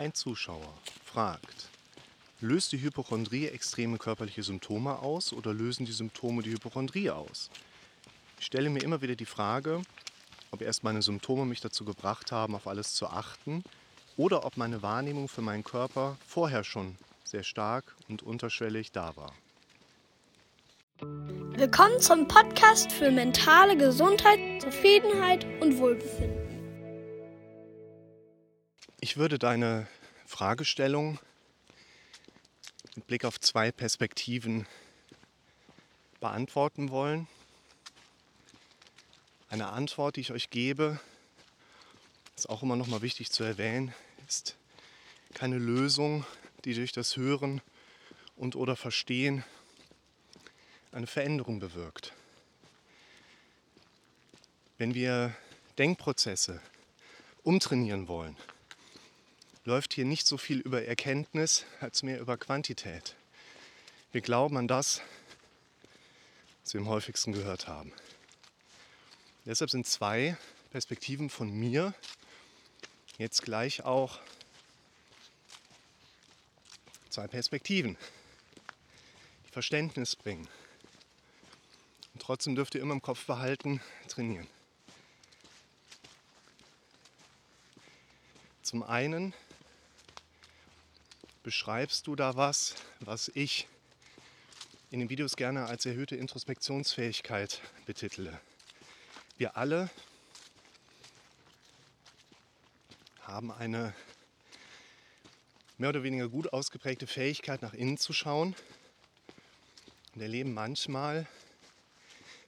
Ein Zuschauer fragt, löst die Hypochondrie extreme körperliche Symptome aus oder lösen die Symptome die Hypochondrie aus? Ich stelle mir immer wieder die Frage, ob erst meine Symptome mich dazu gebracht haben, auf alles zu achten oder ob meine Wahrnehmung für meinen Körper vorher schon sehr stark und unterschwellig da war. Willkommen zum Podcast für mentale Gesundheit, Zufriedenheit und Wohlbefinden. Ich würde deine Fragestellung mit Blick auf zwei Perspektiven beantworten wollen. Eine Antwort, die ich euch gebe, ist auch immer noch mal wichtig zu erwähnen, ist keine Lösung, die durch das Hören und oder Verstehen eine Veränderung bewirkt. Wenn wir Denkprozesse umtrainieren wollen, läuft hier nicht so viel über Erkenntnis als mehr über Quantität. Wir glauben an das, was wir am häufigsten gehört haben. Deshalb sind zwei Perspektiven von mir jetzt gleich auch zwei Perspektiven, die Verständnis bringen. Und trotzdem dürft ihr immer im Kopf behalten, trainieren. Zum einen beschreibst du da was, was ich in den Videos gerne als erhöhte Introspektionsfähigkeit betitele. Wir alle haben eine mehr oder weniger gut ausgeprägte Fähigkeit, nach innen zu schauen und erleben manchmal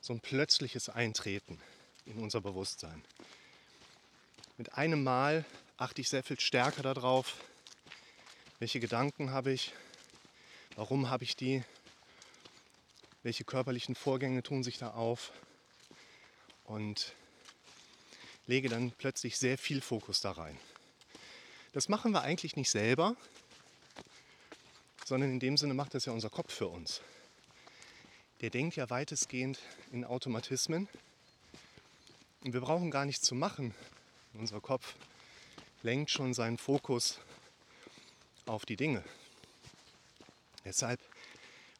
so ein plötzliches Eintreten in unser Bewusstsein. Mit einem Mal achte ich sehr viel stärker darauf, welche Gedanken habe ich? Warum habe ich die? Welche körperlichen Vorgänge tun sich da auf? Und lege dann plötzlich sehr viel Fokus da rein. Das machen wir eigentlich nicht selber, sondern in dem Sinne macht das ja unser Kopf für uns. Der denkt ja weitestgehend in Automatismen. Und wir brauchen gar nichts zu machen. Unser Kopf lenkt schon seinen Fokus auf die Dinge. Deshalb,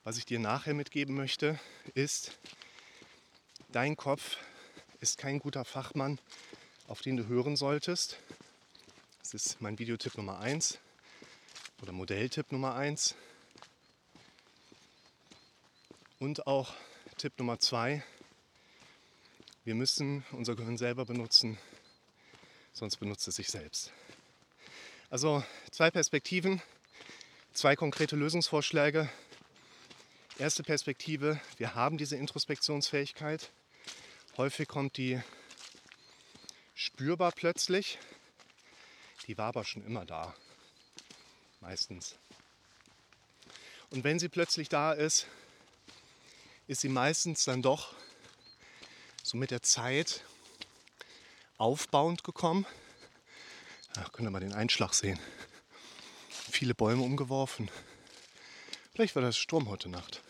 was ich dir nachher mitgeben möchte, ist, dein Kopf ist kein guter Fachmann, auf den du hören solltest. Das ist mein Videotipp Nummer 1 oder Modelltipp Nummer 1. Und auch Tipp Nummer 2, wir müssen unser Gehirn selber benutzen, sonst benutzt es sich selbst. Also zwei Perspektiven, zwei konkrete Lösungsvorschläge. Erste Perspektive, wir haben diese Introspektionsfähigkeit. Häufig kommt die spürbar plötzlich. Die war aber schon immer da, meistens. Und wenn sie plötzlich da ist, ist sie meistens dann doch so mit der Zeit aufbauend gekommen ja, könnt ihr mal den Einschlag sehen. Viele Bäume umgeworfen. Vielleicht war das Sturm heute Nacht.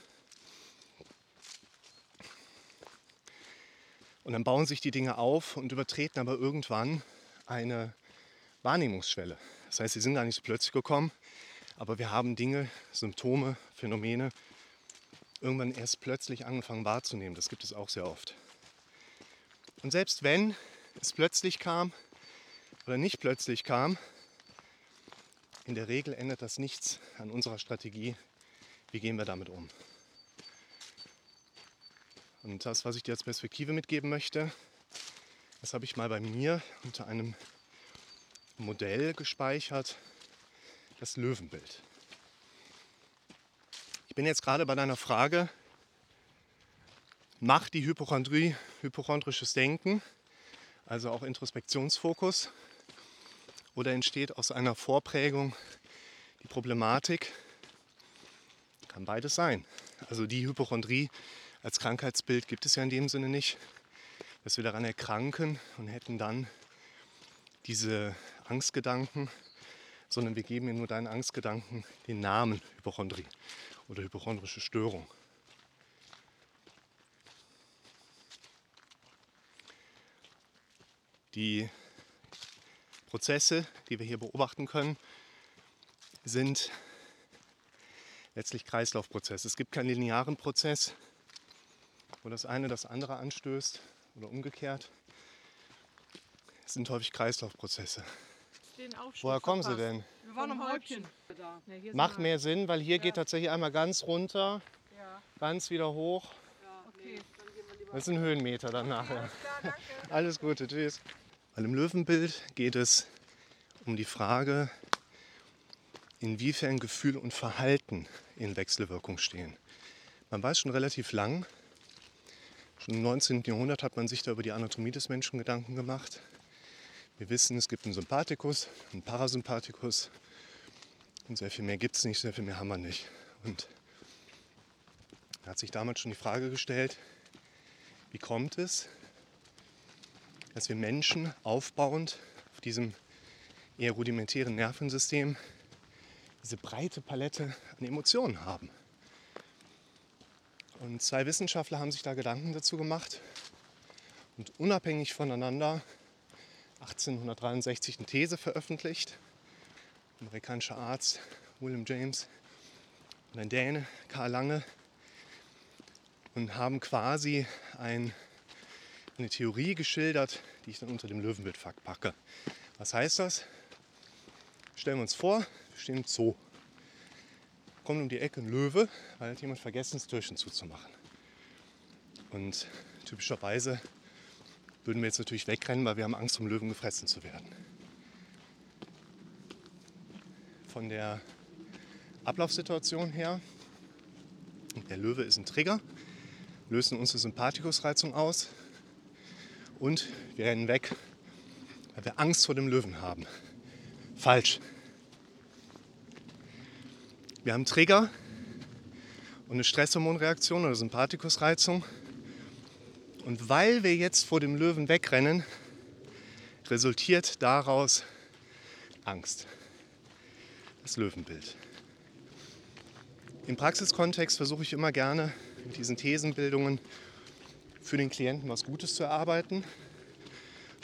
Und dann bauen sich die Dinge auf und übertreten aber irgendwann eine Wahrnehmungsschwelle. Das heißt, sie sind gar nicht so plötzlich gekommen, aber wir haben Dinge, Symptome, Phänomene irgendwann erst plötzlich angefangen wahrzunehmen. Das gibt es auch sehr oft. Und selbst wenn es plötzlich kam, oder nicht plötzlich kam, in der Regel ändert das nichts an unserer Strategie. Wie gehen wir damit um? Und das, was ich dir als Perspektive mitgeben möchte, das habe ich mal bei mir unter einem Modell gespeichert, das Löwenbild. Ich bin jetzt gerade bei deiner Frage, macht die Hypochondrie hypochondrisches Denken, also auch Introspektionsfokus, oder entsteht aus einer Vorprägung die Problematik? Kann beides sein. Also die Hypochondrie als Krankheitsbild gibt es ja in dem Sinne nicht, dass wir daran erkranken und hätten dann diese Angstgedanken, sondern wir geben ja nur deinen Angstgedanken den Namen Hypochondrie oder hypochondrische Störung. Die Prozesse, die wir hier beobachten können, sind letztlich Kreislaufprozesse. Es gibt keinen linearen Prozess, wo das eine das andere anstößt oder umgekehrt. Es sind häufig Kreislaufprozesse. Woher kommen Sie denn? Wir waren am Häubchen. Macht mehr Sinn, weil hier geht tatsächlich einmal ganz runter, ganz wieder hoch. Das ist ein Höhenmeter dann nachher. Alles Gute, tschüss. Weil im Löwenbild geht es um die Frage, inwiefern Gefühl und Verhalten in Wechselwirkung stehen. Man weiß schon relativ lang, schon im 19. Jahrhundert hat man sich da über die Anatomie des Menschen Gedanken gemacht. Wir wissen, es gibt einen Sympathikus, einen Parasympathikus und sehr viel mehr gibt es nicht, sehr viel mehr haben wir nicht. Und da hat sich damals schon die Frage gestellt, wie kommt es, dass wir Menschen aufbauend auf diesem eher rudimentären Nervensystem diese breite Palette an Emotionen haben. Und zwei Wissenschaftler haben sich da Gedanken dazu gemacht und unabhängig voneinander 1863 eine These veröffentlicht. Ein amerikanischer Arzt William James und ein Däne Karl Lange und haben quasi ein, eine Theorie geschildert, die ich dann unter dem Löwenbildfakt packe. Was heißt das? Stellen wir uns vor, wir stehen im Zoo. Kommt um die Ecke ein Löwe, weil hat jemand vergessen, das Türchen zuzumachen. Und typischerweise würden wir jetzt natürlich wegrennen, weil wir haben Angst, vom Löwen gefressen zu werden. Von der Ablaufsituation her, der Löwe ist ein Trigger, lösen unsere Sympathikusreizung aus und wir rennen weg, weil wir Angst vor dem Löwen haben. Falsch. Wir haben Trigger und eine Stresshormonreaktion oder Sympathikusreizung. Und weil wir jetzt vor dem Löwen wegrennen, resultiert daraus Angst. Das Löwenbild. Im Praxiskontext versuche ich immer gerne mit diesen Thesenbildungen für den Klienten was Gutes zu erarbeiten.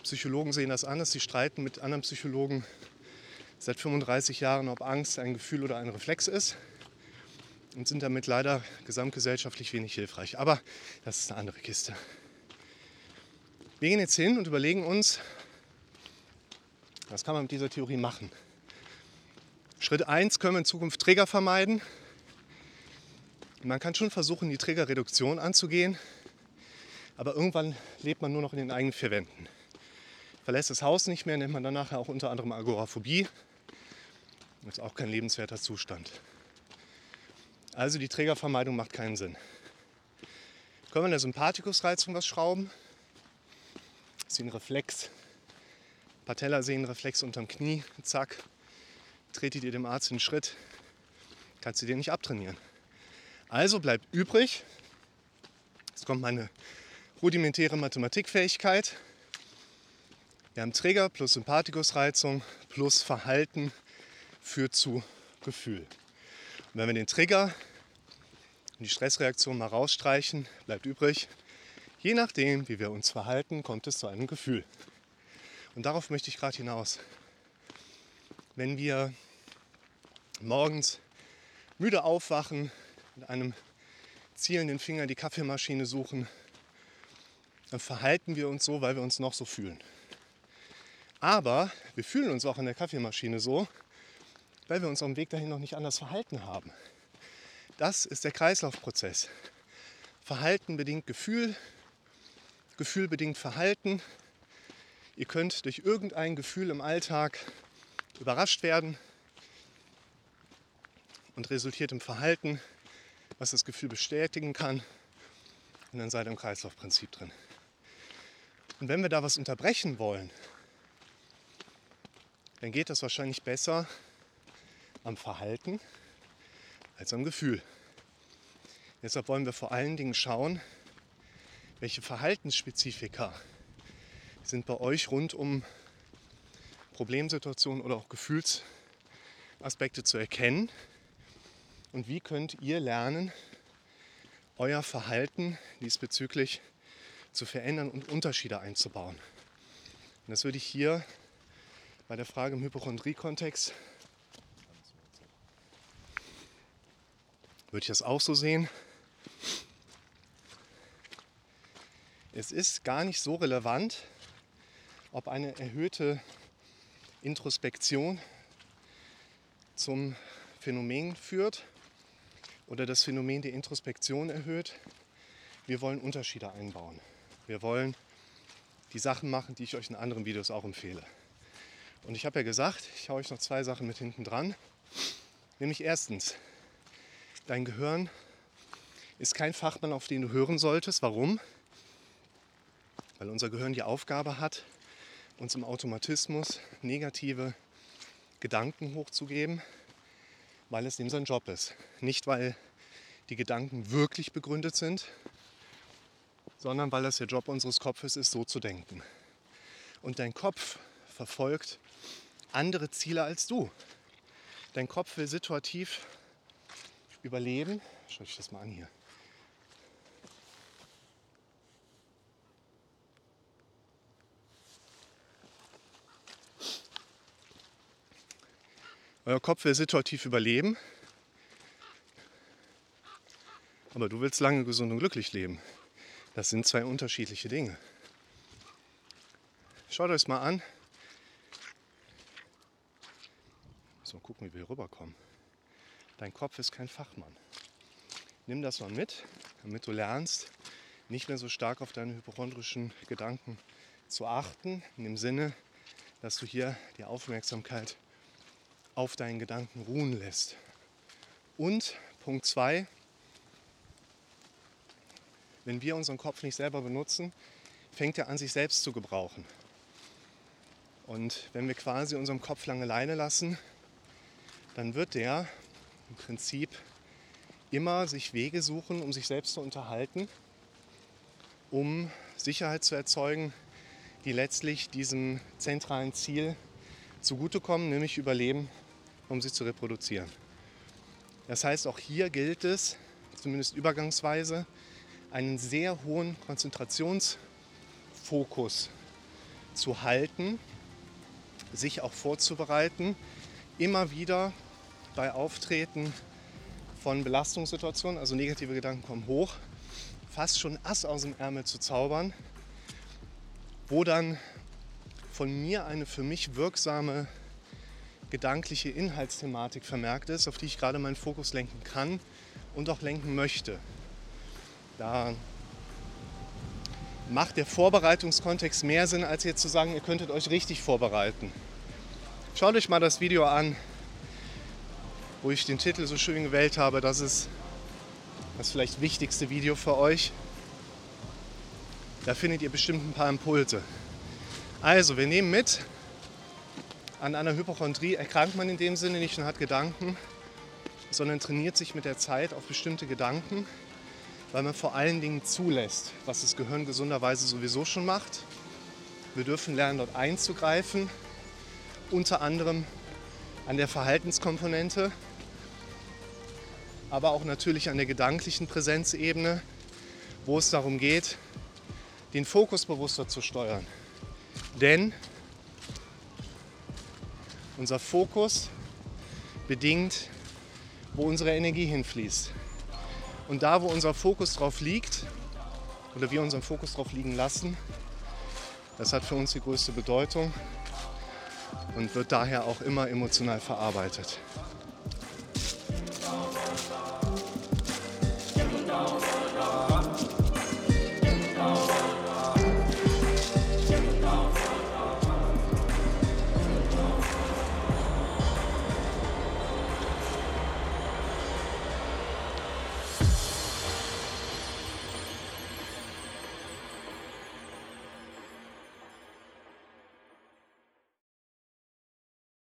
Psychologen sehen das anders, sie streiten mit anderen Psychologen seit 35 Jahren, ob Angst ein Gefühl oder ein Reflex ist und sind damit leider gesamtgesellschaftlich wenig hilfreich. Aber das ist eine andere Kiste. Wir gehen jetzt hin und überlegen uns, was kann man mit dieser Theorie machen. Schritt 1 können wir in Zukunft Träger vermeiden. Man kann schon versuchen, die Trägerreduktion anzugehen, aber irgendwann lebt man nur noch in den eigenen vier Wänden. Verlässt das Haus nicht mehr, nennt man dann nachher auch unter anderem Agoraphobie. Das ist auch kein lebenswerter Zustand. Also die Trägervermeidung macht keinen Sinn. Können wir in der Sympathikusreizung was schrauben? Das ist ein Reflex. Patellasehnenreflex unterm Knie. Zack. Tretet ihr dem Arzt einen Schritt. Kannst du dir nicht abtrainieren. Also bleibt übrig. Jetzt kommt meine rudimentäre Mathematikfähigkeit. Wir haben Träger plus Sympathikusreizung plus Verhalten führt zu Gefühl. Und wenn wir den Trigger und die Stressreaktion mal rausstreichen, bleibt übrig, je nachdem, wie wir uns verhalten, kommt es zu einem Gefühl. Und darauf möchte ich gerade hinaus. Wenn wir morgens müde aufwachen, mit einem zielenden Finger die Kaffeemaschine suchen, dann verhalten wir uns so, weil wir uns noch so fühlen. Aber wir fühlen uns auch in der Kaffeemaschine so, weil wir uns auf dem Weg dahin noch nicht anders verhalten haben. Das ist der Kreislaufprozess. Verhalten bedingt Gefühl, Gefühl bedingt Verhalten. Ihr könnt durch irgendein Gefühl im Alltag überrascht werden und resultiert im Verhalten, was das Gefühl bestätigen kann. Und dann seid ihr im Kreislaufprinzip drin. Und wenn wir da was unterbrechen wollen, dann geht das wahrscheinlich besser, am Verhalten als am Gefühl. Deshalb wollen wir vor allen Dingen schauen, welche Verhaltensspezifika sind bei euch rund um Problemsituationen oder auch Gefühlsaspekte zu erkennen und wie könnt ihr lernen, euer Verhalten diesbezüglich zu verändern und Unterschiede einzubauen. Und das würde ich hier bei der Frage im Hypochondrie-Kontext Würde ich das auch so sehen? Es ist gar nicht so relevant, ob eine erhöhte Introspektion zum Phänomen führt oder das Phänomen der Introspektion erhöht. Wir wollen Unterschiede einbauen. Wir wollen die Sachen machen, die ich euch in anderen Videos auch empfehle. Und ich habe ja gesagt, ich haue euch noch zwei Sachen mit hinten dran. Nämlich erstens, dein Gehirn ist kein Fachmann, auf den du hören solltest. Warum? Weil unser Gehirn die Aufgabe hat, uns im Automatismus negative Gedanken hochzugeben, weil es dem sein Job ist. Nicht, weil die Gedanken wirklich begründet sind, sondern weil es der Job unseres Kopfes ist, so zu denken. Und dein Kopf verfolgt andere Ziele als du. Dein Kopf will situativ überleben. Schau ich das mal an hier. Euer Kopf will situativ überleben, aber du willst lange gesund und glücklich leben. Das sind zwei unterschiedliche Dinge. Schaut euch mal an. So, gucken, wie wir hier rüberkommen. Dein Kopf ist kein Fachmann. Nimm das mal mit, damit du lernst, nicht mehr so stark auf deine hypochondrischen Gedanken zu achten, in dem Sinne, dass du hier die Aufmerksamkeit auf deinen Gedanken ruhen lässt. Und Punkt 2, wenn wir unseren Kopf nicht selber benutzen, fängt er an, sich selbst zu gebrauchen. Und wenn wir quasi unseren Kopf lange Leine lassen, dann wird der im Prinzip immer sich Wege suchen, um sich selbst zu unterhalten, um Sicherheit zu erzeugen, die letztlich diesem zentralen Ziel zugutekommen, nämlich Überleben, um sich zu reproduzieren. Das heißt, auch hier gilt es, zumindest übergangsweise, einen sehr hohen Konzentrationsfokus zu halten, sich auch vorzubereiten, immer wieder bei Auftreten von Belastungssituationen, also negative Gedanken kommen hoch, fast schon Ass aus dem Ärmel zu zaubern, wo dann von mir eine für mich wirksame gedankliche Inhaltsthematik vermerkt ist, auf die ich gerade meinen Fokus lenken kann und auch lenken möchte. Da macht der Vorbereitungskontext mehr Sinn, als jetzt zu sagen, ihr könntet euch richtig vorbereiten. Schaut euch mal das Video an, wo ich den Titel so schön gewählt habe. Das ist das vielleicht wichtigste Video für euch. Da findet ihr bestimmt ein paar Impulse. Also, wir nehmen mit, an einer Hypochondrie erkrankt man in dem Sinne nicht und hat Gedanken, sondern trainiert sich mit der Zeit auf bestimmte Gedanken weil man vor allen Dingen zulässt, was das Gehirn gesunderweise sowieso schon macht. Wir dürfen lernen, dort einzugreifen, unter anderem an der Verhaltenskomponente, aber auch natürlich an der gedanklichen Präsenzebene, wo es darum geht, den Fokus bewusster zu steuern. Denn unser Fokus bedingt, wo unsere Energie hinfließt. Und da, wo unser Fokus drauf liegt, oder wir unseren Fokus drauf liegen lassen, das hat für uns die größte Bedeutung und wird daher auch immer emotional verarbeitet.